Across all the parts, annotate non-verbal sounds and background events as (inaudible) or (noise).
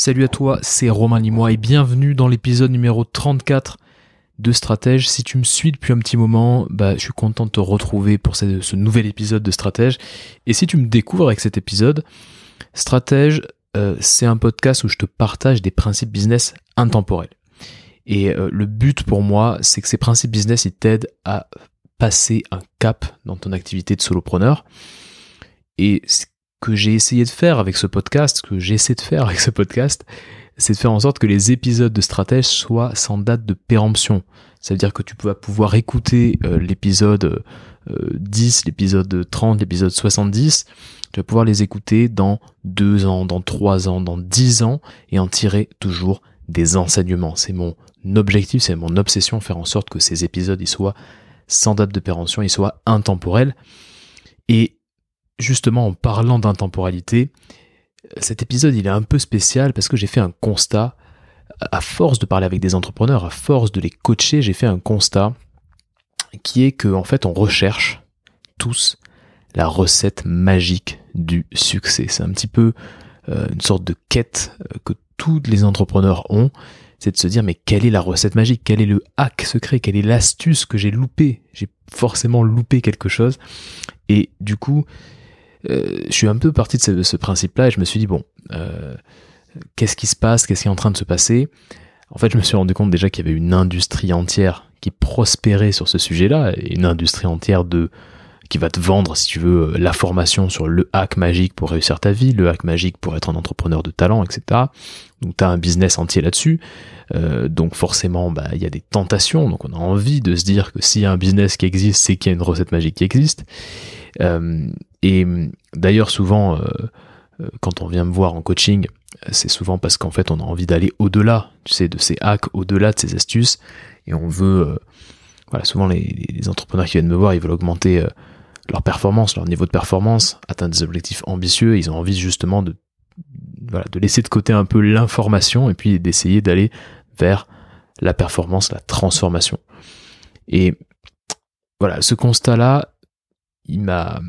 Salut à toi, c'est Romain Limois et bienvenue dans l'épisode numéro 34 de Stratège. Si tu me suis depuis un petit moment, bah, je suis content de te retrouver pour ce, nouvel épisode de Stratège. Et si tu me découvres avec cet épisode, Stratège, euh, c'est un podcast où je te partage des principes business intemporels. Et euh, le but pour moi, c'est que ces principes business, ils t'aident à passer un cap dans ton activité de solopreneur. Et ce que j'ai essayé de faire avec ce podcast, que j'essaie de faire avec ce podcast, c'est de faire en sorte que les épisodes de stratège soient sans date de péremption. Ça veut dire que tu vas pouvoir écouter euh, l'épisode 10, euh, l'épisode 30, l'épisode 70. Tu vas pouvoir les écouter dans 2 ans, dans 3 ans, dans 10 ans et en tirer toujours des enseignements. C'est mon objectif, c'est mon obsession, faire en sorte que ces épisodes ils soient sans date de péremption, ils soient intemporels. Et justement, en parlant d'intemporalité, cet épisode il est un peu spécial parce que j'ai fait un constat. À force de parler avec des entrepreneurs, à force de les coacher, j'ai fait un constat qui est que en fait on recherche tous la recette magique du succès. C'est un petit peu euh, une sorte de quête euh, que tous les entrepreneurs ont c'est de se dire mais quelle est la recette magique, quel est le hack secret, quelle est l'astuce que j'ai loupé, j'ai forcément loupé quelque chose. Et du coup, euh, je suis un peu parti de ce, principe-là et je me suis dit bon, euh, qu'est-ce qui se passe, qu'est-ce qui est en train de se passer? En fait, je me suis rendu compte déjà qu'il y avait une industrie entière qui prospérait sur ce sujet-là, une industrie entière de qui va te vendre, si tu veux, la formation sur le hack magique pour réussir ta vie, le hack magique pour être un entrepreneur de talent, etc. Donc tu as un business entier là-dessus. Euh, donc forcément, bah, il y a des tentations. Donc on a envie de se dire que s'il y a un business qui existe, c'est qu'il y a une recette magique qui existe. Euh, et d'ailleurs, souvent, euh, quand on vient me voir en coaching, c'est souvent parce qu'en fait, on a envie d'aller au-delà, tu sais, de ces hacks, au-delà de ces astuces, et on veut, voilà, souvent les, entrepreneurs qui viennent me voir, ils veulent augmenter leur performance, leur niveau de performance, atteindre des objectifs ambitieux, ils ont envie justement de, voilà, de laisser de côté un peu l'information et puis d'essayer d'aller vers la performance, la transformation. Et voilà, ce constat-là, il m'a,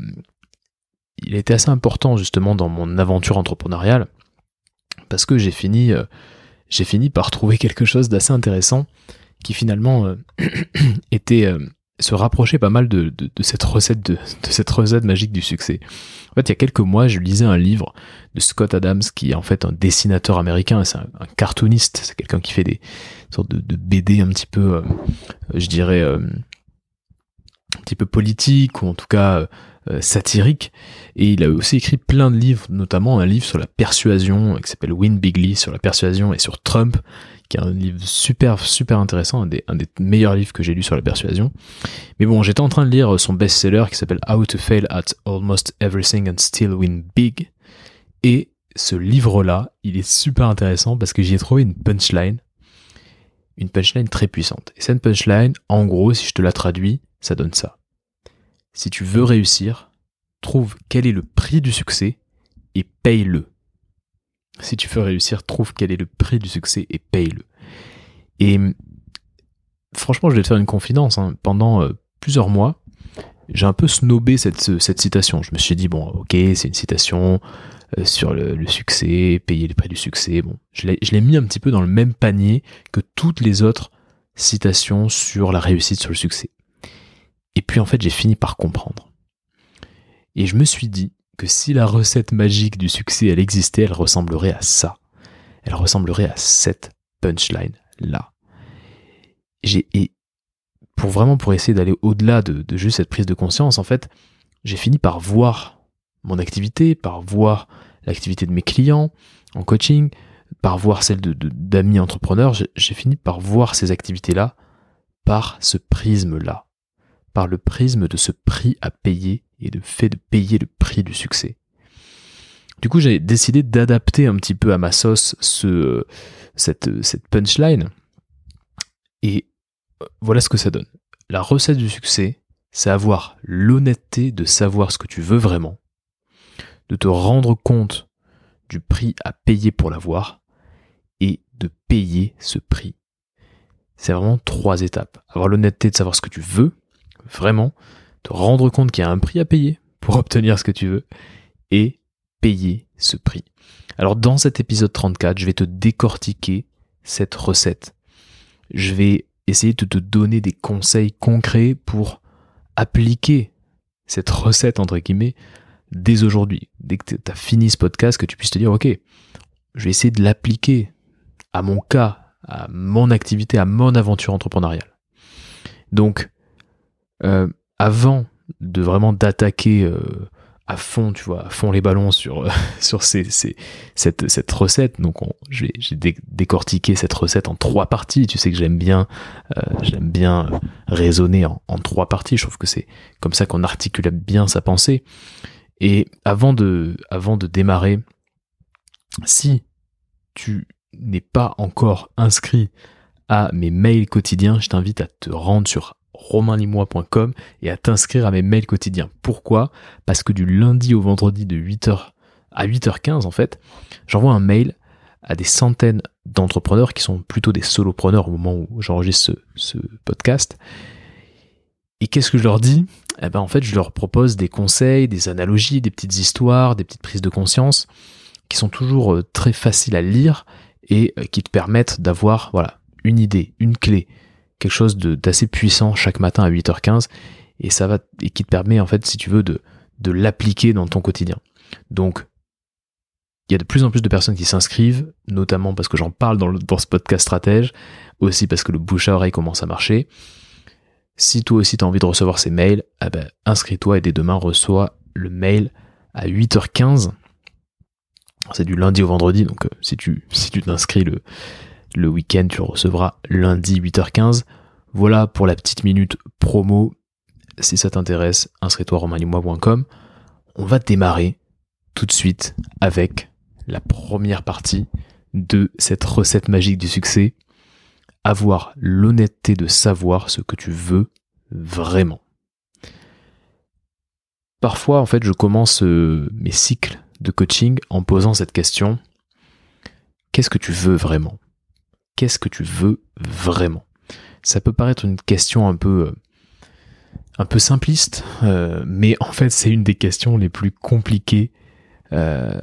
il été assez important justement dans mon aventure entrepreneuriale parce que j'ai fini, euh, par trouver quelque chose d'assez intéressant qui finalement euh, (clears throat) était euh, se rapprochait pas mal de, cette recette magique du succès. En fait, il y a quelques mois, je lisais un livre de Scott Adams, qui est en fait un dessinateur américain, c'est un, cartooniste, c'est quelqu'un qui fait des sortes de, BD un petit peu, je dirais, un petit peu politique ou en tout cas satirique. Et il a aussi écrit plein de livres, notamment un livre sur la persuasion qui s'appelle Win Bigly sur la persuasion et sur Trump, qui est un livre super super intéressant, un des, un des meilleurs livres que j'ai lu sur la persuasion. Mais bon, j'étais en train de lire son best-seller qui s'appelle How to Fail at Almost Everything and Still Win Big. Et ce livre-là, il est super intéressant parce que j'y ai trouvé une punchline, une punchline très puissante. Et cette punchline, en gros, si je te la traduis, ça donne ça. Si tu veux réussir, trouve quel est le prix du succès et paye-le. Si tu veux réussir, trouve quel est le prix du succès et paye-le. Et franchement, je vais te faire une confidence. Hein. Pendant euh, plusieurs mois, j'ai un peu snobé cette, cette citation. Je me suis dit, bon, ok, c'est une citation euh, sur le, succès, payer le prix du succès. Bon, je l'ai mis un petit peu dans le même panier que toutes les autres citations sur la réussite, sur le succès. Et puis en fait, j'ai fini par comprendre. Et je me suis dit, que si la recette magique du succès, elle existait, elle ressemblerait à ça. Elle ressemblerait à cette punchline là. J'ai et pour vraiment pour essayer d'aller au-delà de, juste cette prise de conscience, en fait, j'ai fini par voir mon activité, par voir l'activité de mes clients en coaching, par voir celle de d'amis entrepreneurs. J'ai fini par voir ces activités-là par ce prisme-là, par le prisme de ce prix à payer et le fait de payer le prix du succès. Du coup, j'ai décidé d'adapter un petit peu à ma sauce ce, cette, cette punchline. Et voilà ce que ça donne. La recette du succès, c'est avoir l'honnêteté de savoir ce que tu veux vraiment, de te rendre compte du prix à payer pour l'avoir et de payer ce prix. C'est vraiment trois étapes. Avoir l'honnêteté de savoir ce que tu veux, vraiment, te rendre compte qu'il y a un prix à payer pour obtenir ce que tu veux et payer ce prix. Alors dans cet épisode 34, je vais te décortiquer cette recette. Je vais essayer de te donner des conseils concrets pour appliquer cette recette, entre guillemets, dès aujourd'hui. Dès que tu as fini ce podcast, que tu puisses te dire, OK, je vais essayer de l'appliquer à mon cas, à mon activité, à mon aventure entrepreneuriale. Donc, euh, avant de vraiment d'attaquer euh, à fond, tu vois, à fond les ballons sur, (laughs) sur ces, cette, cette recette. Donc, j'ai décortiqué cette recette en trois parties. Tu sais que j'aime bien, euh, bien raisonner en, en, trois parties. Je trouve que c'est comme ça qu'on articule bien sa pensée. Et avant de, avant de démarrer, si tu n'es pas encore inscrit à mes mails quotidiens, je t'invite à te rendre sur romainlimois.com et à t'inscrire à mes mails quotidiens. Pourquoi? Parce que du lundi au vendredi de 8h à 8h15 en fait, j'envoie un mail à des centaines d'entrepreneurs qui sont plutôt des solopreneurs au moment où j'enregistre ce, podcast. Et qu'est-ce que je leur dis? Eh ben en fait, je leur propose des conseils, des analogies, des petites histoires, des petites prises de conscience qui sont toujours euh, très faciles à lire et euh, qui te permettent d'avoir voilà, une idée, une clé, quelque chose d'assez puissant chaque matin à 8h15 et ça va et qui te permet en fait si tu veux de, de l'appliquer dans ton quotidien. Donc il y a de plus en plus de personnes qui s'inscrivent, notamment parce que j'en parle dans, dans ce podcast stratège, aussi parce que le bouche à oreille commence à marcher. Si toi aussi tu as envie de recevoir ces mails, ah ben, inscris-toi et dès demain reçois le mail à 8h15. C'est du lundi au vendredi, donc euh, si tu si tu t'inscris le, le week-end, tu recevras lundi 8h15. Voilà pour la petite minute promo. Si ça t'intéresse, inscris-toi romainlimois.com. On va démarrer tout de suite avec la première partie de cette recette magique du succès. Avoir l'honnêteté de savoir ce que tu veux vraiment. Parfois, en fait, je commence euh, mes cycles de coaching en posant cette question. Qu'est-ce que tu veux vraiment? Qu'est-ce que tu veux vraiment? Ça peut paraître une question un peu euh, un peu simpliste, euh, mais en fait c'est une des questions les plus compliquées. Euh,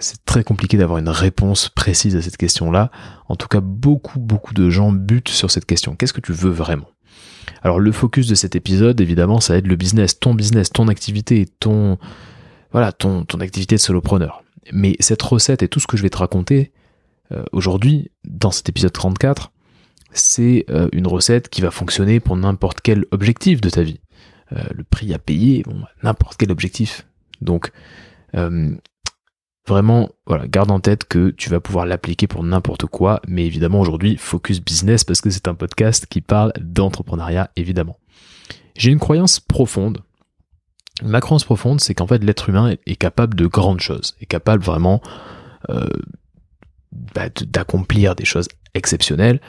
c'est très compliqué d'avoir une réponse précise à cette question-là. En tout cas, beaucoup beaucoup de gens butent sur cette question. Qu'est-ce que tu veux vraiment? Alors le focus de cet épisode, évidemment, ça être le business, ton business, ton activité, ton voilà, ton ton activité de solopreneur. Mais cette recette et tout ce que je vais te raconter, aujourd'hui, dans cet épisode 34, c'est euh, une recette qui va fonctionner pour n'importe quel objectif de ta vie. Euh, le prix à payer, bon, n'importe quel objectif. Donc, vraiment, voilà, garde en tête que tu vas pouvoir l'appliquer pour n'importe quoi, mais évidemment aujourd'hui, focus business parce que c'est un podcast qui parle d'entrepreneuriat, évidemment. J'ai une croyance profonde. Ma croyance profonde, c'est qu'en fait, l'être humain est, capable de grandes choses, est capable vraiment bah, d'accomplir des choses exceptionnelles,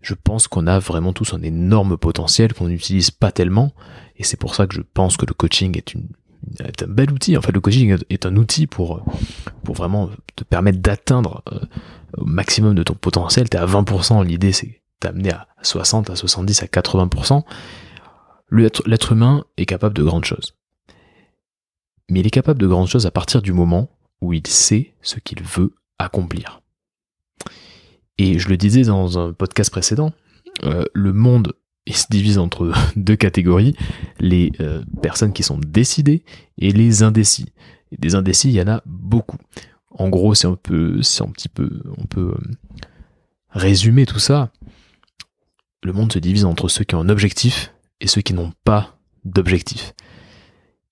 je pense qu'on a vraiment tous un énorme potentiel qu'on n'utilise pas tellement. Et c'est pour ça que je pense que le coaching est, une, un bel outil. En fait, le coaching est un outil pour, pour vraiment te permettre d'atteindre euh, au maximum de ton potentiel. T'es à 20%, l'idée c'est t'amener à 60, à 70, à 80%. L'être humain est capable de grandes choses. Mais il est capable de grandes choses à partir du moment où il sait ce qu'il veut accomplir. Et je le disais dans un podcast précédent, euh, le monde se divise entre (laughs) deux catégories, les euh, personnes qui sont décidées et les indécis. Et des indécis, il y en a beaucoup. En gros, c'est un un petit peu, on peut euh, résumer tout ça. Le monde se divise entre ceux qui ont un objectif et ceux qui n'ont pas d'objectif.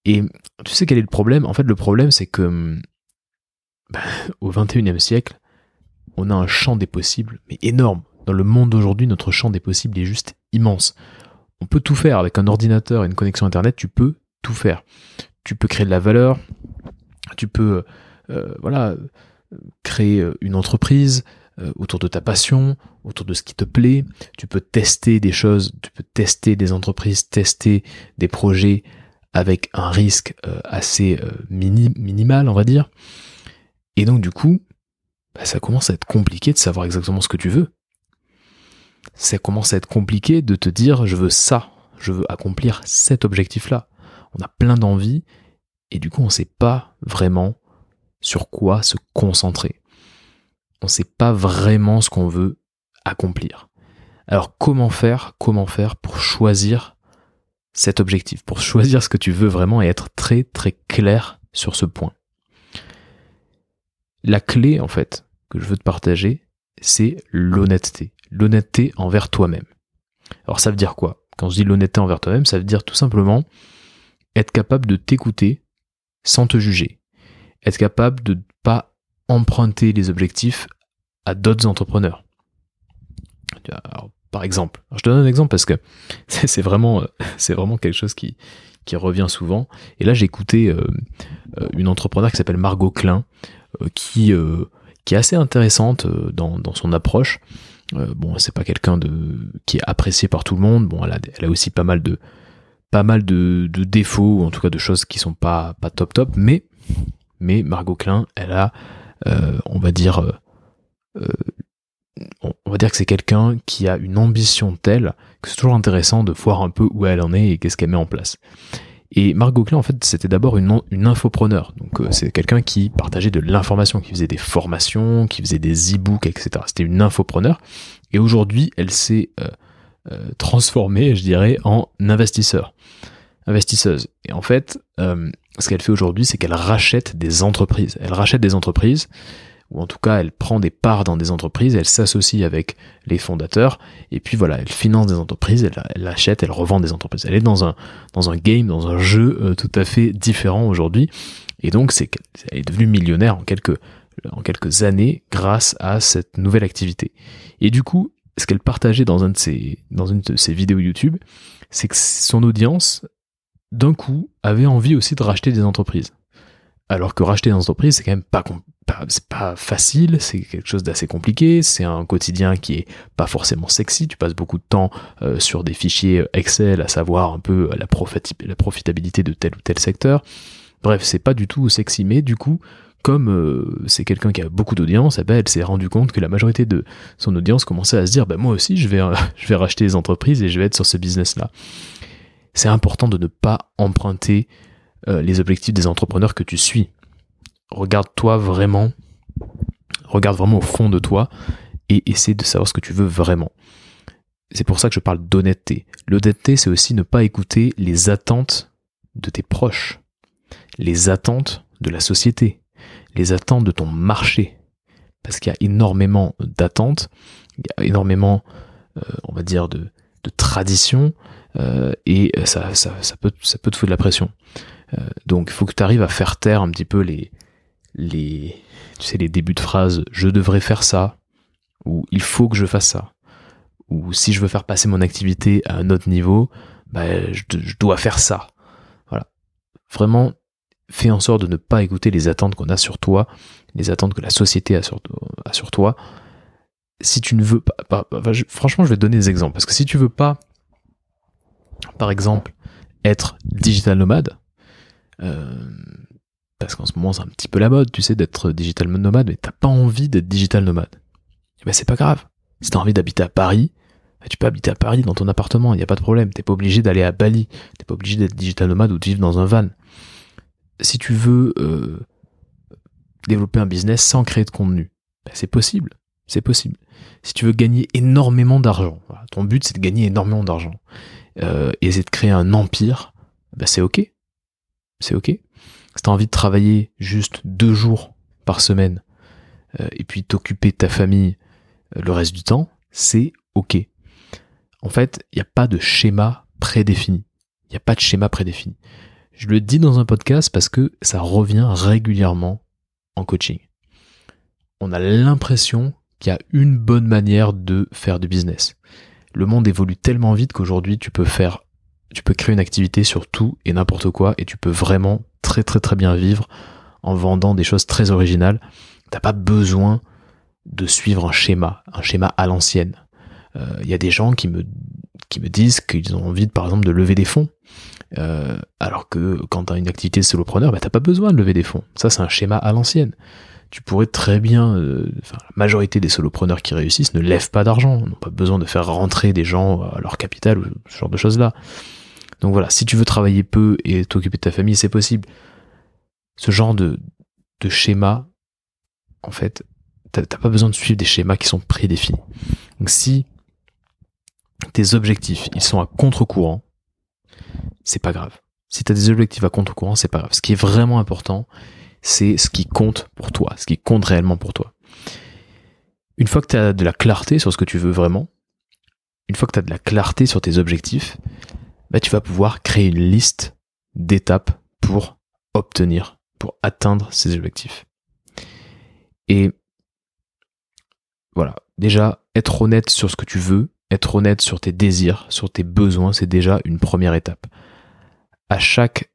Et tu sais quel est le problème? En fait, le problème, c'est que bah, (laughs) au 21e siècle, on a un champ des possibles, mais énorme. Dans le monde d'aujourd'hui, notre champ des possibles est juste immense. On peut tout faire avec un ordinateur et une connexion Internet, tu peux tout faire. Tu peux créer de la valeur, tu peux euh, voilà, créer une entreprise euh, autour de ta passion, autour de ce qui te plaît. Tu peux tester des choses, tu peux tester des entreprises, tester des projets avec un risque euh, assez minimal, on va dire. Et donc du coup, bah, ça commence à être compliqué de savoir exactement ce que tu veux. Ça commence à être compliqué de te dire je veux ça, je veux accomplir cet objectif-là. On a plein d'envies et du coup on ne sait pas vraiment sur quoi se concentrer. On ne sait pas vraiment ce qu'on veut accomplir. Alors comment faire Comment faire pour choisir cet objectif, pour choisir ce que tu veux vraiment et être très très clair sur ce point? La clé en fait que je veux te partager, c'est l'honnêteté. L'honnêteté envers toi-même. Alors ça veut dire quoi? Quand je dis l'honnêteté envers toi-même, ça veut dire tout simplement être capable de t'écouter sans te juger. Être capable de ne pas emprunter les objectifs à d'autres entrepreneurs. par exemple, je te donne un exemple parce que (laughs) c'est vraiment, c'est vraiment quelque chose qui, revient souvent. Et là, j'ai écouté euh, euh, une entrepreneur qui s'appelle Margot Klein, euh, qui, qui est assez intéressante dans, dans son approche. bon, c'est pas quelqu'un de qui est apprécié par tout le monde. Bon, elle a, elle a aussi pas mal de pas mal de, défauts, ou en tout cas de choses qui sont pas, pas top top, mais, mais Margot Klein, elle a, on va dire, on va dire que c'est quelqu'un qui a une ambition telle que c'est toujours intéressant de voir un peu où elle en est et qu'est-ce qu'elle met en place. Et Margot Klein, en fait, c'était d'abord une, une infopreneur. Donc, euh, c'est quelqu'un qui partageait de l'information, qui faisait des formations, qui faisait des e-books, etc. C'était une infopreneur. Et aujourd'hui, elle s'est euh, euh, transformée, je dirais, en investisseur. Investisseuse. Et en fait, ce qu'elle fait aujourd'hui, c'est qu'elle rachète des entreprises. Elle rachète des entreprises ou en tout cas elle prend des parts dans des entreprises, elle s'associe avec les fondateurs, et puis voilà, elle finance des entreprises, elle, achète, elle revend des entreprises. Elle est dans un, dans un game, dans un jeu euh, tout à fait différent aujourd'hui, et donc c'est elle est devenue millionnaire en quelques, en quelques années grâce à cette nouvelle activité. Et du coup, ce qu'elle partageait dans, un de ses, dans une de ses vidéos YouTube, c'est que son audience, d'un coup, avait envie aussi de racheter des entreprises. Alors que racheter des entreprises, c'est quand même pas, c'est pas facile, c'est quelque chose d'assez compliqué, c'est un quotidien qui est pas forcément sexy, tu passes beaucoup de temps euh, sur des fichiers Excel à savoir un peu la, profitabilité de tel ou tel secteur. Bref, c'est pas du tout sexy, mais du coup, comme euh, c'est quelqu'un qui a beaucoup d'audience, eh ben, elle s'est rendu compte que la majorité de son audience commençait à se dire, ben, moi aussi, je vais, (laughs) je vais racheter des entreprises et je vais être sur ce business-là. C'est important de ne pas emprunter euh, les objectifs des entrepreneurs que tu suis regarde-toi vraiment, regarde vraiment au fond de toi et essaie de savoir ce que tu veux vraiment. C'est pour ça que je parle d'honnêteté. L'honnêteté, c'est aussi ne pas écouter les attentes de tes proches, les attentes de la société, les attentes de ton marché. Parce qu'il y a énormément d'attentes, il y a énormément, euh, on va dire, de, de traditions, euh, et ça, peut te foutre de la pression. Euh, donc il faut que tu arrives à faire taire un petit peu les, les, tu sais, les débuts de phrases je devrais faire ça, ou il faut que je fasse ça, ou si je veux faire passer mon activité à un autre niveau, bah, je, dois faire ça. Voilà. Vraiment, fais en sorte de ne pas écouter les attentes qu'on a sur toi, les attentes que la société a sur, toi. Si tu ne veux pas, franchement, je vais te donner des exemples, parce que si tu veux pas, par exemple, être digital nomade, euh, parce qu'en ce moment c'est un petit peu la mode, tu sais, d'être digital nomade, mais t'as pas envie d'être digital nomade. Et eh ben c'est pas grave. Si t'as envie d'habiter à Paris, ben, tu peux habiter à Paris dans ton appartement, il n'y a pas de problème. T'es pas obligé d'aller à Bali, t'es pas obligé d'être digital nomade ou de vivre dans un van. Si tu veux euh, développer un business sans créer de contenu, ben, c'est possible. C'est possible. Si tu veux gagner énormément d'argent, ton but c'est de gagner énormément d'argent euh, et c'est de créer un empire, ben, c'est ok. C'est ok si t'as envie de travailler juste deux jours par semaine euh, et puis t'occuper de ta famille euh, le reste du temps, c'est ok. En fait, il n'y a pas de schéma prédéfini. Il n'y a pas de schéma prédéfini. Je le dis dans un podcast parce que ça revient régulièrement en coaching. On a l'impression qu'il y a une bonne manière de faire du business. Le monde évolue tellement vite qu'aujourd'hui tu peux faire, tu peux créer une activité sur tout et n'importe quoi et tu peux vraiment très très très bien vivre en vendant des choses très originales. T'as pas besoin de suivre un schéma, un schéma à l'ancienne. Il euh, y a des gens qui me, qui me disent qu'ils ont envie, par exemple, de lever des fonds. Euh, alors que quand tu as une activité de solopreneur, bah, t'as pas besoin de lever des fonds. Ça, c'est un schéma à l'ancienne. Tu pourrais très bien, euh, la majorité des solopreneurs qui réussissent ne lèvent pas d'argent, n'ont pas besoin de faire rentrer des gens à leur capital ou ce genre de choses-là. Donc voilà, si tu veux travailler peu et t'occuper de ta famille, c'est possible. Ce genre de, schémas, en fait, t'as pas besoin de suivre des schémas qui sont prédéfinis. Donc si tes objectifs, ils sont à contre-courant, c'est pas grave. Si tu as des objectifs à contre-courant, c'est pas grave. Ce qui est vraiment important, c'est ce qui compte pour toi, ce qui compte réellement pour toi. Une fois que tu as de la clarté sur ce que tu veux vraiment, une fois que tu as de la clarté sur tes objectifs, bah, tu vas pouvoir créer une liste d'étapes pour obtenir, pour atteindre ces objectifs. Et voilà, déjà, être honnête sur ce que tu veux, être honnête sur tes désirs, sur tes besoins, c'est déjà une première étape. À chaque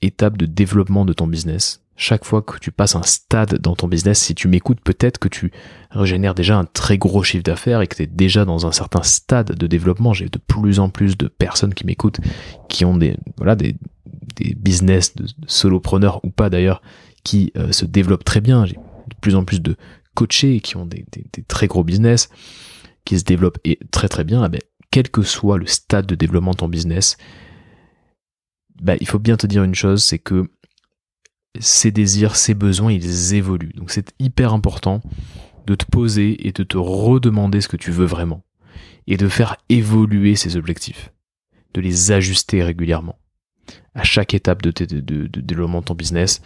étape de développement de ton business, chaque fois que tu passes un stade dans ton business, si tu m'écoutes, peut-être que tu régénères déjà un très gros chiffre d'affaires et que tu es déjà dans un certain stade de développement. J'ai de plus en plus de personnes qui m'écoutent, qui ont des, voilà, des, des business de solopreneurs ou pas d'ailleurs, qui euh, se développent très bien. J'ai de plus en plus de coachés qui ont des, des, très gros business, qui se développent et très très bien. Ah ben, quel que soit le stade de développement de ton business, bah, il faut bien te dire une chose, c'est que ces désirs, ces besoins, ils évoluent. Donc c'est hyper important de te poser et de te redemander ce que tu veux vraiment. Et de faire évoluer ces objectifs. De les ajuster régulièrement. À chaque étape de, de, développement de ton business.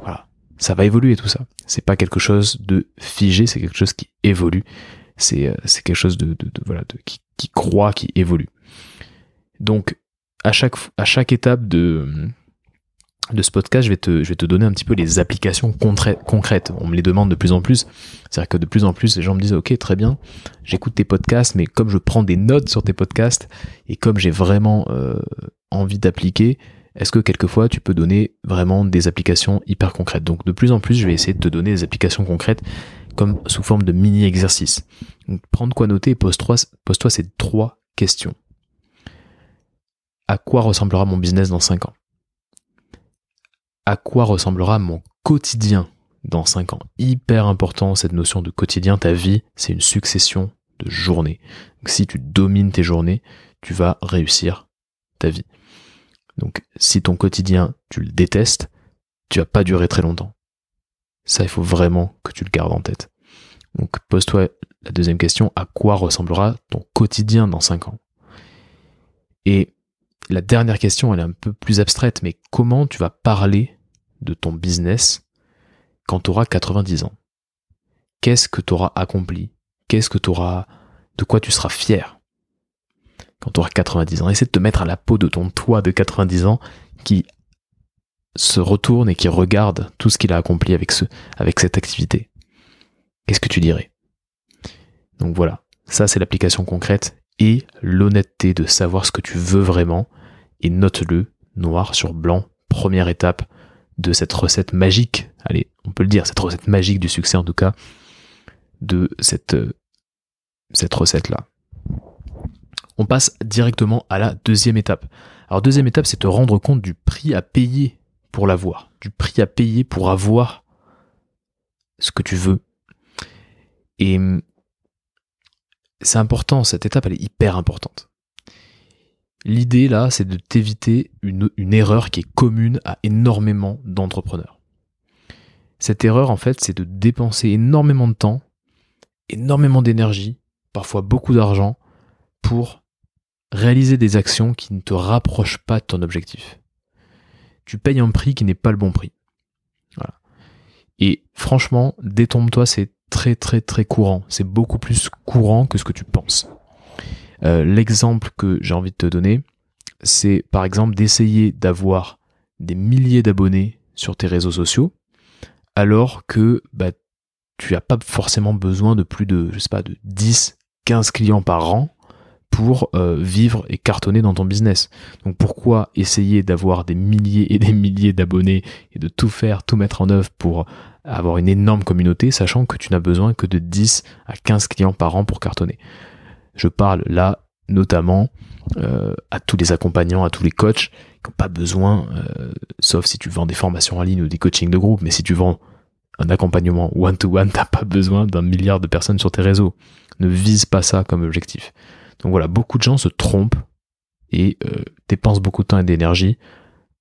Voilà. Ça va évoluer tout ça. C'est pas quelque chose de figé, c'est quelque chose qui évolue. C'est, euh, quelque chose de, voilà, qui, qui croit, qui évolue. Donc, à chaque, à chaque étape de, de ce podcast, je vais, te, je vais te donner un petit peu les applications concrètes. On me les demande de plus en plus. C'est-à-dire que de plus en plus, les gens me disent, OK, très bien, j'écoute tes podcasts, mais comme je prends des notes sur tes podcasts et comme j'ai vraiment euh, envie d'appliquer, est-ce que quelquefois tu peux donner vraiment des applications hyper concrètes? Donc de plus en plus, je vais essayer de te donner des applications concrètes comme sous forme de mini-exercices. Prendre quoi noter et pose-toi pose ces trois questions. À quoi ressemblera mon business dans 5 ans? À quoi ressemblera mon quotidien dans 5 ans. Hyper important cette notion de quotidien, ta vie, c'est une succession de journées. si tu domines tes journées, tu vas réussir ta vie. Donc si ton quotidien, tu le détestes, tu vas pas durer très longtemps. Ça, il faut vraiment que tu le gardes en tête. Donc pose-toi la deuxième question, à quoi ressemblera ton quotidien dans 5 ans? Et la dernière question, elle est un peu plus abstraite, mais comment tu vas parler de ton business quand tu auras 90 ans? Qu'est-ce que tu auras accompli? Qu'est-ce que tu auras de quoi tu seras fier quand tu auras 90 ans? Essaie de te mettre à la peau de ton toi de 90 ans qui se retourne et qui regarde tout ce qu'il a accompli avec avec cette activité. Qu'est-ce que tu dirais? Donc voilà, ça c'est l'application concrète et l'honnêteté de savoir ce que tu veux vraiment et note-le noir sur blanc, première étape de cette recette magique, allez, on peut le dire, cette recette magique du succès en tout cas, de cette, euh, cette recette-là. On passe directement à la deuxième étape. Alors deuxième étape, c'est te rendre compte du prix à payer pour l'avoir, du prix à payer pour avoir ce que tu veux. Et c'est important, cette étape, elle est hyper importante. L'idée là, c'est de t'éviter une, erreur qui est commune à énormément d'entrepreneurs. Cette erreur, en fait, c'est de dépenser énormément de temps, énormément d'énergie, parfois beaucoup d'argent, pour réaliser des actions qui ne te rapprochent pas de ton objectif. Tu payes un prix qui n'est pas le bon prix. Et franchement, détombe-toi, c'est très très très courant. C'est beaucoup plus courant que ce que tu penses. Euh, l'exemple que j'ai envie de te donner, c'est par exemple d'essayer d'avoir des milliers d'abonnés sur tes réseaux sociaux, alors que bah, tu n'as pas forcément besoin de plus de, je sais pas, de 10, 15 clients par an pour euh, vivre et cartonner dans ton business. Donc pourquoi essayer d'avoir des milliers et des milliers d'abonnés et de tout faire, tout mettre en œuvre pour avoir une énorme communauté, sachant que tu n'as besoin que de 10 à 15 clients par an pour cartonner? Je parle là notamment euh, à tous les accompagnants, à tous les coachs qui n'ont pas besoin, euh, sauf si tu vends des formations en ligne ou des coachings de groupe, mais si tu vends un accompagnement one-to-one, t'as pas besoin d'un milliard de personnes sur tes réseaux. Ne vise pas ça comme objectif. Donc voilà, beaucoup de gens se trompent et euh, dépensent beaucoup de temps et d'énergie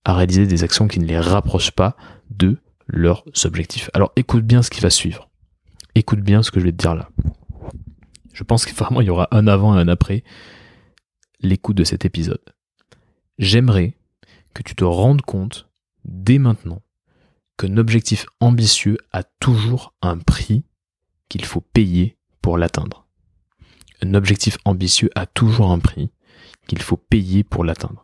à réaliser des actions qui ne les rapprochent pas de leurs objectifs. Alors écoute bien ce qui va suivre. Écoute bien ce que je vais te dire là. Je pense que (laughs) vraiment il y aura un avant et un après l'écoute de cet épisode. J'aimerais que tu te rendes compte dès maintenant qu'un objectif ambitieux a toujours un prix qu'il faut payer pour l'atteindre. Un objectif ambitieux a toujours un prix qu'il faut payer pour l'atteindre.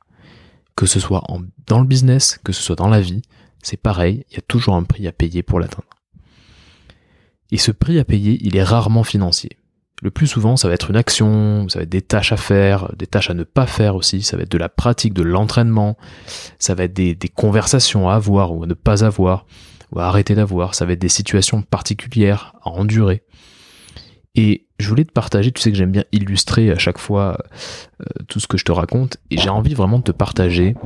Que ce soit dans le business, que ce soit dans la vie, c'est pareil, il y a toujours un prix à payer pour l'atteindre. Et ce prix à payer, il est rarement financier. Le plus souvent, ça va être une action, ça va être des tâches à faire, des tâches à ne pas faire aussi, ça va être de la pratique, de l'entraînement, ça va être des, conversations à avoir ou à ne pas avoir, ou à arrêter d'avoir, ça va être des situations particulières à endurer. Et je voulais te partager, tu sais que j'aime bien illustrer à chaque fois euh, tout ce que je te raconte, et j'ai envie vraiment de te partager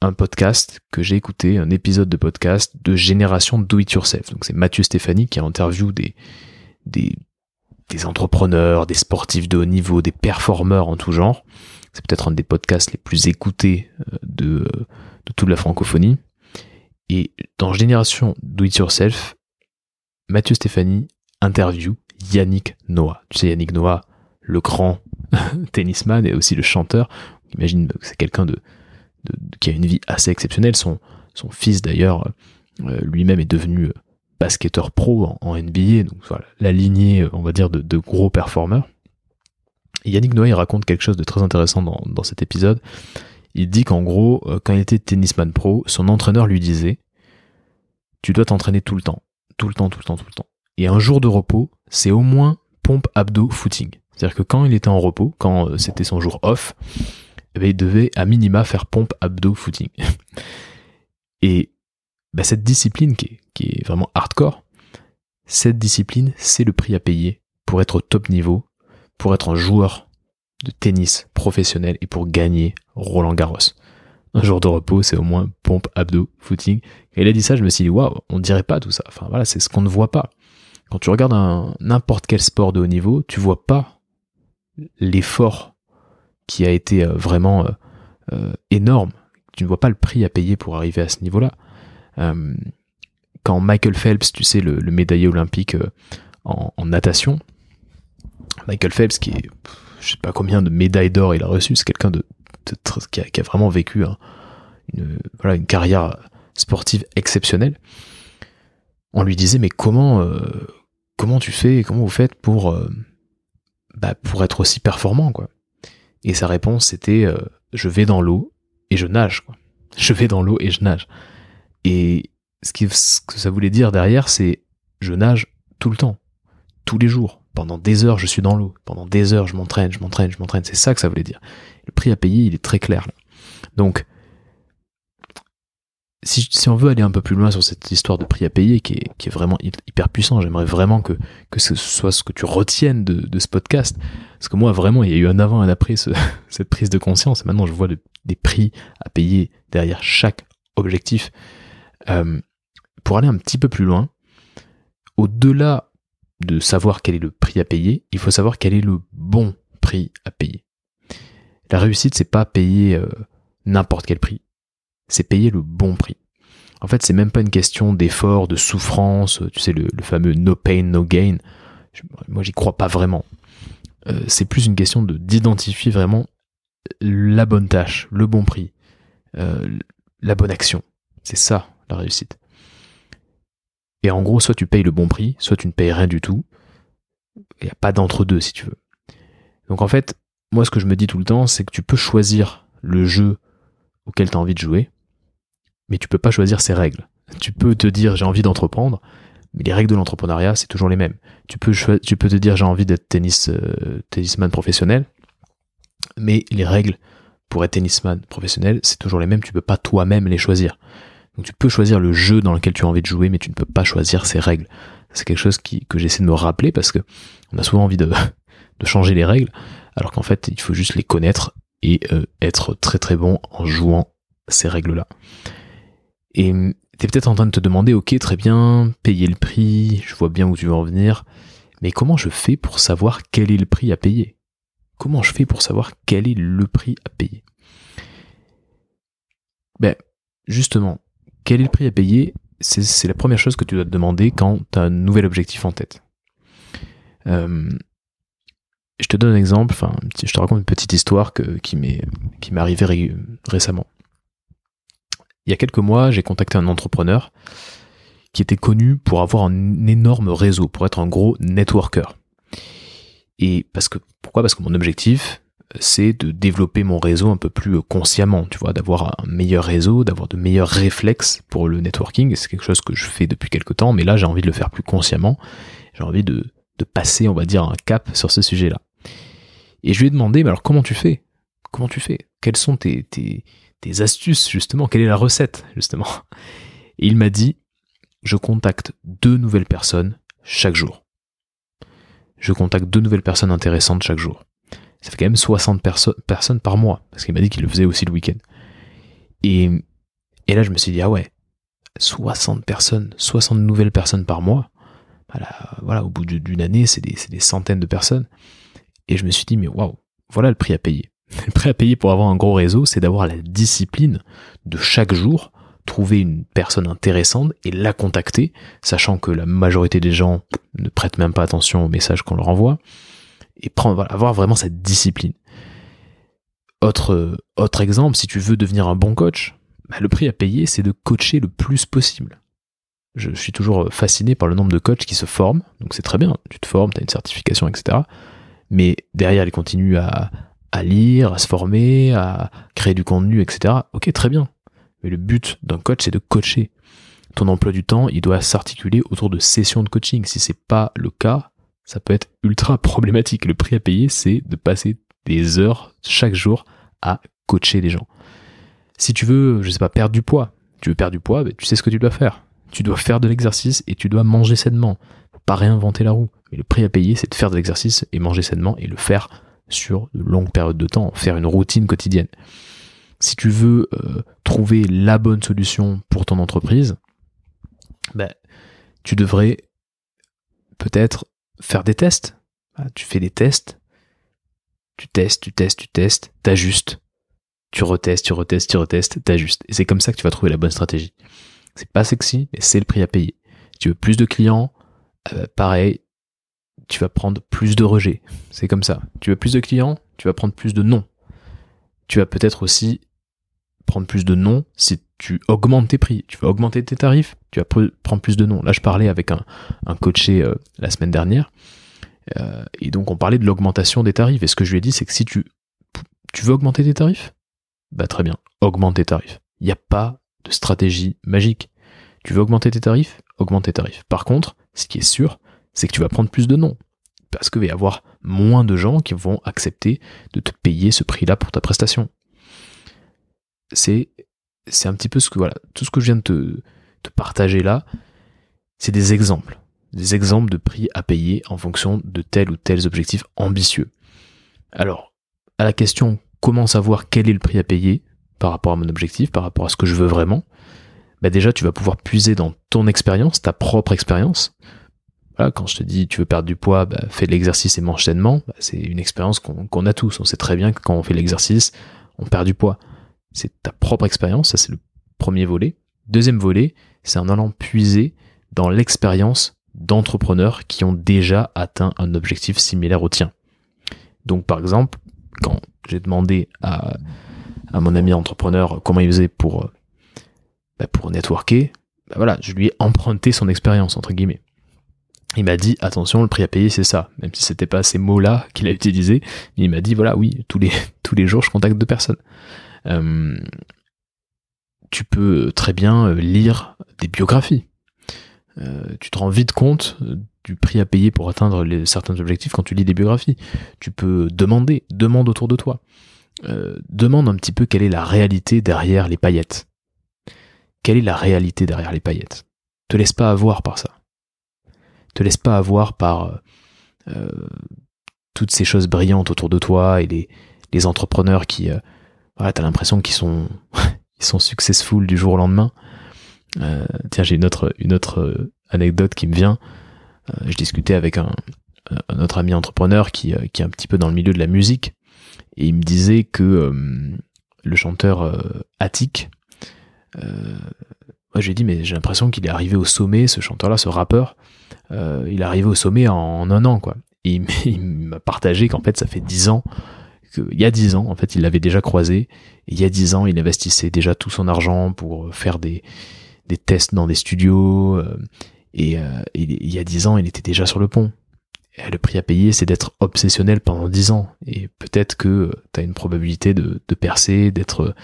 un podcast que j'ai écouté, un épisode de podcast de Génération Do It Yourself. Donc c'est Mathieu Stéphanie qui interview des, des, entrepreneurs, des sportifs de haut niveau, des performeurs en tout genre. C'est peut-être un des podcasts les plus écoutés euh, de, de toute la francophonie. Et dans Génération Do It Yourself, Mathieu Stéphanie interview Yannick Noah. Tu sais, Yannick Noah, le grand (laughs) tennisman et aussi le chanteur. Imagine que c'est quelqu'un qui a une vie assez exceptionnelle. Son, fils d'ailleurs euh, lui-même est devenu euh, basketteur pro en, NBA, donc voilà, la lignée, on va dire, de, gros performeurs. Yannick Noé raconte quelque chose de très intéressant dans, dans cet épisode. Il dit qu'en gros, euh, quand il était tennisman pro, son entraîneur lui disait Tu dois t'entraîner tout le temps, tout le temps, tout le temps, tout le temps. Et un jour de repos, c'est au moins pompe, abdos, footing. C'est-à-dire que quand il était en repos, quand c'était son jour off, eh ben, il devait à minima faire pompe, abdos, footing. (laughs) Et bah, cette discipline qui est, vraiment hardcore, cette discipline, c'est le prix à payer pour être au top niveau, pour être un joueur de tennis professionnel et pour gagner Roland Garros. Un jour de repos, c'est au moins pompe, abdos, footing. Et il a dit ça, je me suis dit, waouh, on dirait pas tout ça. Enfin voilà, c'est ce qu'on ne voit pas. Quand tu regardes n'importe quel sport de haut niveau, tu vois pas l'effort qui a été euh, vraiment euh, euh, énorme. Tu ne vois pas le prix à payer pour arriver à ce niveau-là. quand Michael Phelps, tu sais, le, médaillé olympique en, natation, Michael Phelps, qui est, je sais pas combien de médailles d'or il a reçu, c'est quelqu'un de, qui, a, vraiment vécu une carrière sportive exceptionnelle. On lui disait mais comment comment tu fais, comment vous faites pour bah, pour être aussi performant quoi. Et sa réponse, c'était euh, je vais dans l'eau et je nage. Quoi. (laughs) Je vais dans l'eau et je nage. Et ce, qui, ce que ça voulait dire derrière, c'est je nage tout le temps, tous les jours. Pendant des heures, je suis dans l'eau. Pendant des heures, je m'entraîne, je m'entraîne, je m'entraîne. C'est ça que ça voulait dire. Le prix à payer, il est très clair. Donc, si, on veut aller un peu plus loin sur cette histoire de prix à payer qui est, vraiment hyper puissant, j'aimerais vraiment que, que ce soit ce que tu retiennes de, ce podcast. Parce que moi, vraiment, il y a eu un avant et un après (laughs) cette prise de conscience. Et maintenant, je vois des prix à payer derrière chaque objectif. Euh, pour aller un petit peu plus loin, au-delà de savoir quel est le prix à payer, il faut savoir quel est le bon prix à payer. La réussite, c'est pas payer euh, n'importe quel prix c'est payer le bon prix. En fait, c'est même pas une question d'effort, de souffrance, tu sais, le, fameux no pain, no gain. moi, j'y crois pas vraiment. Euh, c'est plus une question de d'identifier vraiment la bonne tâche, le bon prix, euh, la bonne action. C'est ça, la réussite. Et en gros, soit tu payes le bon prix, soit tu ne payes rien du tout. Il n'y a pas d'entre-deux, si tu veux. Donc en fait, moi, ce que je me dis tout le temps, c'est que tu peux choisir le jeu auquel tu as envie de jouer, mais tu peux pas choisir ses règles. Tu peux te dire j'ai envie d'entreprendre, mais les règles de l'entrepreneuriat, c'est toujours les mêmes. Tu peux, tu peux te dire j'ai envie d'être tennis, euh, tennisman professionnel, mais les règles pour être tennisman professionnel, c'est toujours les mêmes, tu peux pas toi-même les choisir. Donc tu peux choisir le jeu dans lequel tu as envie de jouer, mais tu ne peux pas choisir ses règles. C'est quelque chose que j'essaie de me rappeler parce que on a souvent envie de, (laughs) de changer les règles, alors qu'en fait il faut juste les connaître et euh, être très très bon en jouant ces règles-là. Et tu es peut-être en train de te demander, ok, très bien, payer le prix, je vois bien où tu veux en venir, mais comment je fais pour savoir quel est le prix à payer? Comment je fais pour savoir quel est le prix à payer? Ben, justement, quel est le prix à payer? C'est la première chose que tu dois te demander quand tu as un nouvel objectif en tête. Euh, je te donne un exemple, enfin, je te raconte une petite histoire qui m'est arrivée récemment. Il y a quelques mois, j'ai contacté un entrepreneur qui était connu pour avoir un énorme réseau, pour être un gros networker. Et parce que, pourquoi? Parce que mon objectif, c'est de développer mon réseau un peu plus consciemment, tu vois, d'avoir un meilleur réseau, d'avoir de meilleurs réflexes pour le networking. C'est quelque chose que je fais depuis quelques temps, mais là, j'ai envie de le faire plus consciemment. J'ai envie de, passer, on va dire, un cap sur ce sujet-là. Et je lui ai demandé, mais alors comment tu fais? Comment tu fais? Quelles sont tes, tes astuces, justement Quelle est la recette, justement? Et il m'a dit, je contacte deux nouvelles personnes chaque jour. Je contacte deux nouvelles personnes intéressantes chaque jour. Ça fait quand même 60 personnes par mois, parce qu'il m'a dit qu'il le faisait aussi le week-end. Et, là, je me suis dit, ah ouais, 60 personnes, 60 nouvelles personnes par mois, voilà, voilà au bout d'une année, c'est des, des, centaines de personnes. Et je me suis dit, mais waouh, voilà le prix à payer. (laughs) Prix à payer pour avoir un gros réseau, c'est d'avoir la discipline de chaque jour trouver une personne intéressante et la contacter, sachant que la majorité des gens ne prêtent même pas attention aux messages qu'on leur envoie, et prendre, avoir vraiment cette discipline. Autre, autre exemple, si tu veux devenir un bon coach, bah, le prix à payer, c'est de coacher le plus possible je suis toujours fasciné par le nombre de coachs qui se forment, donc c'est très bien, tu te formes, tu as une certification, etc. Mais derrière, ils continuent à, à lire, à se former, à créer du contenu, etc. Ok, très bien. Mais le but d'un coach, c'est de coacher. Ton emploi du temps, il doit s'articuler autour de sessions de coaching. Si c'est pas le cas, ça peut être ultra (laughs) problématique. Le prix à payer, c'est de passer des heures chaque jour à coacher les gens. Si tu veux, je sais pas, perdre du poids, tu veux perdre du poids, ben, tu sais ce que tu dois faire tu dois faire de l'exercice et tu dois manger sainement. Pas réinventer la roue. Mais le prix à payer, c'est de faire de l'exercice et manger sainement et le faire sur de longues périodes de temps, faire une routine quotidienne. Si tu veux euh, trouver la bonne solution pour ton entreprise, ben, tu devrais peut-être faire des tests. Ah, tu fais des tests, tu testes, tu testes, tu testes, t'ajustes, tu retestes, tu retestes, tu retestes, t'ajustes. Et c'est comme ça que tu vas trouver la bonne stratégie. C'est pas sexy, mais c'est le prix à payer. Si tu veux plus de clients, euh, pareil, tu vas prendre plus de rejets. C'est comme ça. Tu veux plus de clients, tu vas prendre plus de non. Tu vas peut-être aussi prendre plus de non si tu augmentes tes prix. Tu vas augmenter tes tarifs, tu vas prendre plus de non. Là, je parlais avec un, un coaché euh, la semaine dernière. Euh, et donc, on parlait de l'augmentation des tarifs. Et ce que je lui ai dit, c'est que si tu, tu veux augmenter tes tarifs, bah très bien, augmente tes tarifs. Il n'y a pas de stratégie magique. Tu veux augmenter tes tarifs Augmente tes tarifs. Par contre, ce qui est sûr, c'est que tu vas prendre plus de noms. Parce qu'il va y avoir moins de gens qui vont accepter de te payer ce prix-là pour ta prestation. C'est, un petit peu ce que, voilà, tout ce que je viens de te, te partager là, c'est des exemples. Des exemples de prix à payer en fonction de tels ou tels objectifs ambitieux. Alors, à la question comment savoir quel est le prix à payer, par rapport à mon objectif, par rapport à ce que je veux vraiment, bah déjà tu vas pouvoir puiser dans ton expérience, ta propre expérience. Voilà, quand je te dis tu veux perdre du poids, bah, fais de l'exercice et mange sainement, bah, c'est une expérience qu'on a tous. On sait très bien que quand on fait l'exercice, on perd du poids. C'est ta propre expérience, ça c'est le premier volet. Deuxième volet, c'est en allant puiser dans l'expérience d'entrepreneurs qui ont déjà atteint un objectif similaire au tien. Donc par exemple, quand j'ai demandé à à mon ami entrepreneur comment il faisait pour, euh, bah, pour networker, bah voilà, je lui ai emprunté son expérience, entre guillemets. Il m'a dit, attention, le prix à payer, c'est ça. Même si c'était pas ces mots-là qu'il a utilisés, il m'a dit, voilà, oui, (laughs) tous les, jours, je contacte deux personnes. Euh, tu peux très bien euh, lire des biographies. tu te rends vite compte du prix à payer pour atteindre certains objectifs quand tu lis des biographies. Tu peux demander, demande autour de toi. Euh, demande un petit peu quelle est la réalité derrière les paillettes. Quelle est la réalité derrière les paillettes? Te laisse pas avoir par ça. Te laisse pas avoir par euh, toutes ces choses brillantes autour de toi et les, entrepreneurs qui, euh, voilà, t'as l'impression qu'ils sont, (laughs) ils sont successful du jour au lendemain. Euh, tiens, j'ai une autre, anecdote qui me vient. je discutais avec un, autre ami entrepreneur qui, qui est un petit peu dans le milieu de la musique et il me disait que euh, le chanteur euh, Attic, euh, j'ai dit, mais j'ai l'impression qu'il est arrivé au sommet, ce chanteur-là, ce rappeur, euh, il est arrivé au sommet en, un an, quoi. Et il (laughs) m'a partagé qu'en fait, ça fait dix ans, qu'il y a dix ans, en fait, il l'avait déjà croisé, il y a dix ans, il investissait déjà tout son argent pour faire des, tests dans des studios, euh, et, euh, il y a dix ans, il était déjà sur le pont. Le prix à payer, c'est d'être obsessionnel pendant dix ans, et peut-être que tu as une probabilité de, percer, d'être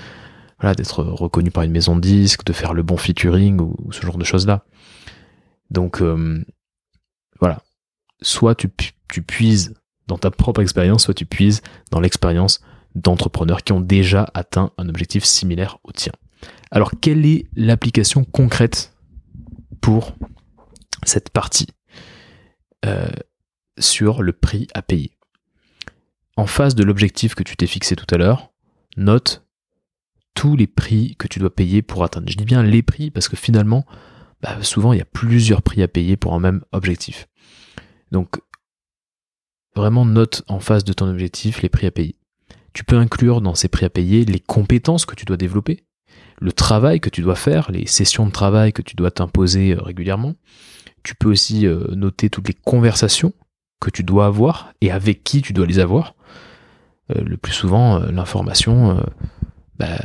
reconnu par une maison de disques, de faire le bon featuring ou, ce genre de choses-là. Donc euh, voilà, soit tu, puises dans ta propre expérience, soit tu puises dans l'expérience d'entrepreneurs qui ont déjà atteint un objectif similaire au tien. Alors quelle est l'application concrète pour cette partie euh, sur le prix à payer? En face de l'objectif que tu t'es fixé tout à l'heure, note tous les prix que tu dois payer pour atteindre. Je dis bien les prix parce que finalement, bah, souvent il y a plusieurs prix à payer pour un même objectif. Donc, vraiment note en face de ton objectif les prix à payer. Tu peux inclure dans ces prix à payer les compétences que tu dois développer, le travail que tu dois faire, les sessions de travail que tu dois t'imposer euh, régulièrement. Tu peux aussi euh, noter toutes les conversations que tu dois avoir et avec qui tu dois les avoir. Euh, le plus souvent, l'information, bah,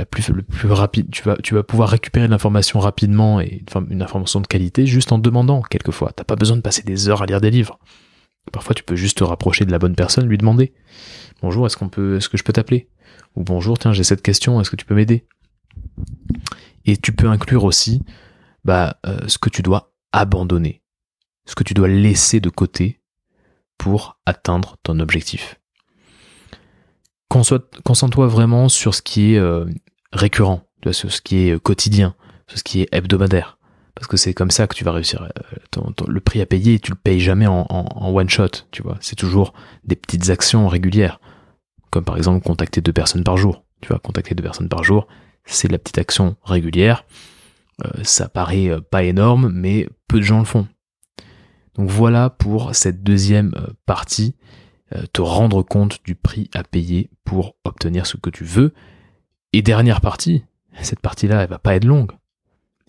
la plus, le plus rapide, tu vas, pouvoir récupérer l'information rapidement et une information de qualité juste en demandant quelquefois. T'as pas besoin de passer des heures à lire des livres. Parfois, tu peux juste te rapprocher de la bonne personne, lui demander Bonjour, est-ce qu'on peut, est-ce que je peux t'appeler? Ou bonjour, tiens, j'ai cette question, est-ce que tu peux m'aider? Et tu peux inclure aussi bah, euh, ce que tu dois abandonner, ce que tu dois laisser de côté pour atteindre ton objectif. Concentre-toi vraiment sur ce qui est euh, récurrent, sur ce qui est euh, quotidien, sur ce qui est hebdomadaire. Parce que c'est comme ça que tu vas réussir. Euh, le prix à payer, tu le payes jamais en, one shot, tu vois. C'est toujours des petites actions régulières. Comme par exemple contacter deux personnes par jour. Tu vois, contacter deux personnes par jour, c'est la petite action régulière. ça paraît pas énorme, mais peu de gens le font. Donc voilà pour cette deuxième partie euh, te rendre compte du prix à payer pour obtenir ce que tu veux. Et dernière partie, cette partie-là, elle va pas être longue.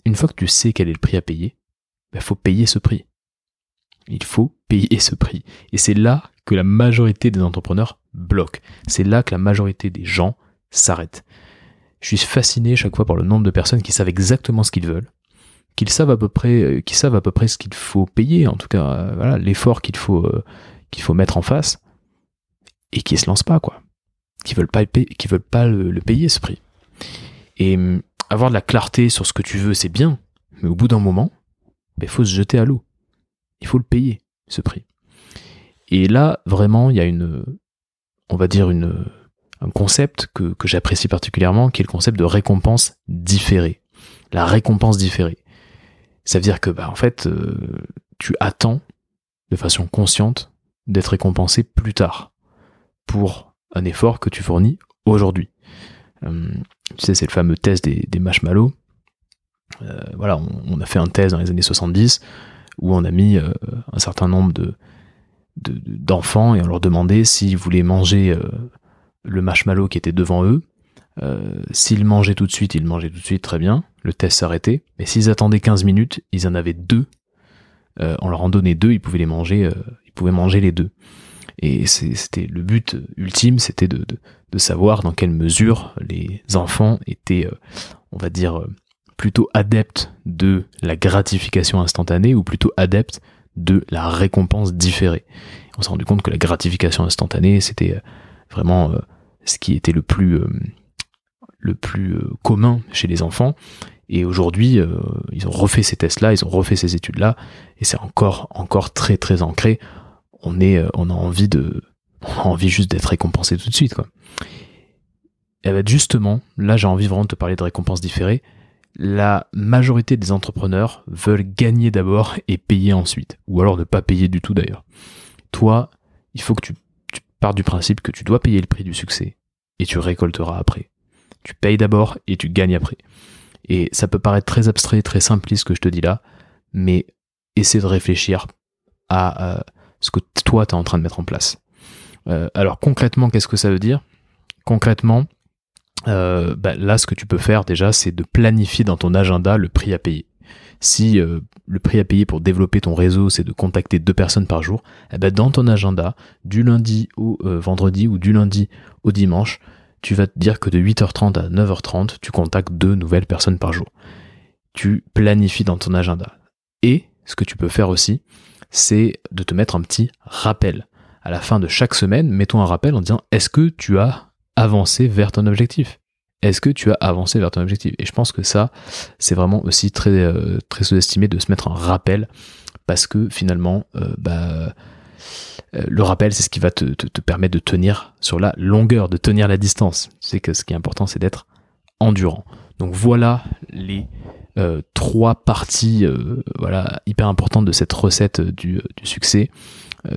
Une fois que tu sais quel est le prix à payer, il bah, faut payer ce prix. Il faut payer ce prix. Et c'est là que la majorité des entrepreneurs bloquent. C'est là que la majorité des gens s'arrêtent. Je suis fasciné chaque fois par le nombre de personnes qui savent exactement ce qu'ils veulent, qu'ils savent à peu près, euh, qui savent à peu près ce qu'il faut payer, en tout cas, euh, voilà, l'effort qu'il faut, qu'il faut mettre en face, et qui se lancent pas, quoi. Qui veulent pas, qui veulent pas le, payer ce prix. Et hum, avoir de la clarté sur ce que tu veux, c'est bien, mais au bout d'un moment, il ben, faut se jeter à l'eau. Il faut le payer, ce prix. Et là, vraiment, il y a une, on va dire une, un concept que, que j'apprécie particulièrement, qui est le concept de récompense différée. La récompense différée. Ça veut dire que, bah, en fait, euh, tu attends de façon consciente d'être récompensé plus tard pour un effort que tu fournis aujourd'hui. Euh, tu sais, c'est le fameux test des, marshmallows. Euh, voilà, on, a fait un test dans les années 70 où on a mis euh, un certain nombre de, d'enfants et on leur demandait s'ils voulaient manger le marshmallow qui était devant eux. s'ils mangeaient tout de suite, ils mangeaient tout de suite très bien, le test s'arrêtait. Mais s'ils attendaient 15 minutes, ils en avaient deux. on leur en donnait deux, ils pouvaient les manger, ils pouvaient manger les deux. Et c'était le but ultime, c'était de, savoir dans quelle mesure les enfants étaient, euh, on va dire, euh, plutôt adeptes de la gratification instantanée ou plutôt adeptes de la récompense différée. On s'est rendu compte que la gratification instantanée, c'était euh, vraiment ce qui était le plus, le plus commun chez les enfants. Et aujourd'hui, ils ont refait ces tests-là, ils ont refait ces études-là, et c'est encore, encore très, très ancré on est, euh, on a envie de, envie juste d'être récompensé tout de suite, quoi. Et ben justement, là j'ai envie vraiment de te parler de récompenses différées. La majorité des entrepreneurs veulent gagner d'abord et payer ensuite, ou alors ne pas payer du tout d'ailleurs. Toi, il faut que tu, tu pars du principe que tu dois payer le prix du succès et tu récolteras après. Tu payes d'abord et tu gagnes après. Et ça peut paraître très abstrait, très simpliste ce que je te dis là, mais essaie de réfléchir à euh, ce que toi, tu es en train de mettre en place. Euh, alors concrètement, qu'est-ce que ça veut dire? Concrètement, euh, bah, là, ce que tu peux faire déjà, c'est de planifier dans ton agenda le prix à payer. Si euh, le prix à payer pour développer ton réseau, c'est de contacter deux personnes par jour, eh ben, dans ton agenda, du lundi au vendredi ou du lundi au dimanche, tu vas te dire que de 8h30 à 9h30, tu contactes deux nouvelles personnes par jour. Tu planifies dans ton agenda. Et ce que tu peux faire aussi, c'est de te mettre un petit rappel. À la fin de chaque semaine, mets-toi un rappel en disant est-ce que tu as avancé vers ton objectif? Est-ce que tu as avancé vers ton objectif? Et je pense que ça, c'est vraiment aussi très, euh, très sous-estimé de se mettre un rappel parce que finalement, euh, bah, euh, le rappel, c'est ce qui va te, te, permettre de tenir sur la longueur, de tenir la distance. Tu sais que ce qui est important, c'est d'être endurant. Donc voilà les euh, trois parties euh, voilà, hyper importantes de cette recette du, du succès.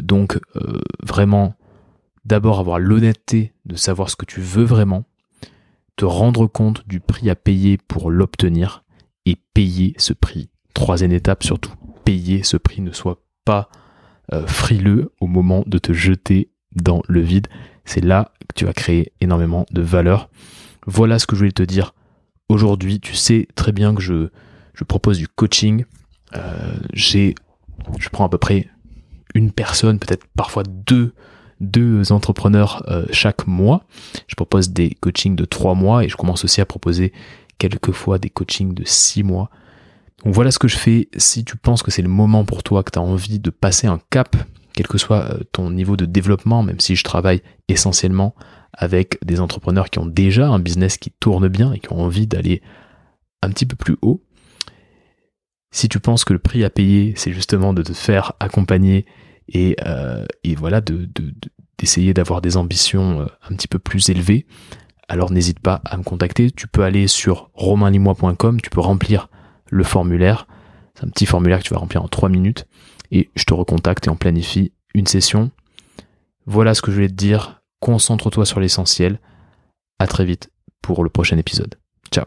donc vraiment, d'abord avoir l'honnêteté de savoir ce que tu veux vraiment, te rendre compte du prix à payer pour l'obtenir et payer ce prix. Troisième étape surtout, payer ce prix, ne soit pas euh, frileux au moment de te jeter dans le vide. C'est là que tu vas créer énormément de valeur. Voilà ce que je voulais te dire aujourd'hui. Tu sais très bien que je, propose du coaching. Euh, j'ai, je prends à peu près une personne, peut-être parfois deux, deux entrepreneurs euh, chaque mois. Je propose des coachings de trois mois et je commence aussi à proposer quelquefois des coachings de six mois. Donc voilà ce que je fais. Si tu penses que c'est le moment pour toi, que tu as envie de passer un cap, quel que soit euh, ton niveau de développement, même si je travaille essentiellement avec des entrepreneurs qui ont déjà un business qui tourne bien et qui ont envie d'aller un petit peu plus haut. Si tu penses que le prix à payer, c'est justement de te faire accompagner et, euh, voilà, d'essayer d'avoir des ambitions euh, un petit peu plus élevées, alors n'hésite pas à me contacter. Tu peux aller sur romainlimois.com, tu peux remplir le formulaire. C'est un petit formulaire que tu vas remplir en 3 minutes et je te recontacte et on planifie une session. Voilà ce que je voulais te dire. Concentre-toi sur l'essentiel. À très vite pour le prochain épisode. Ciao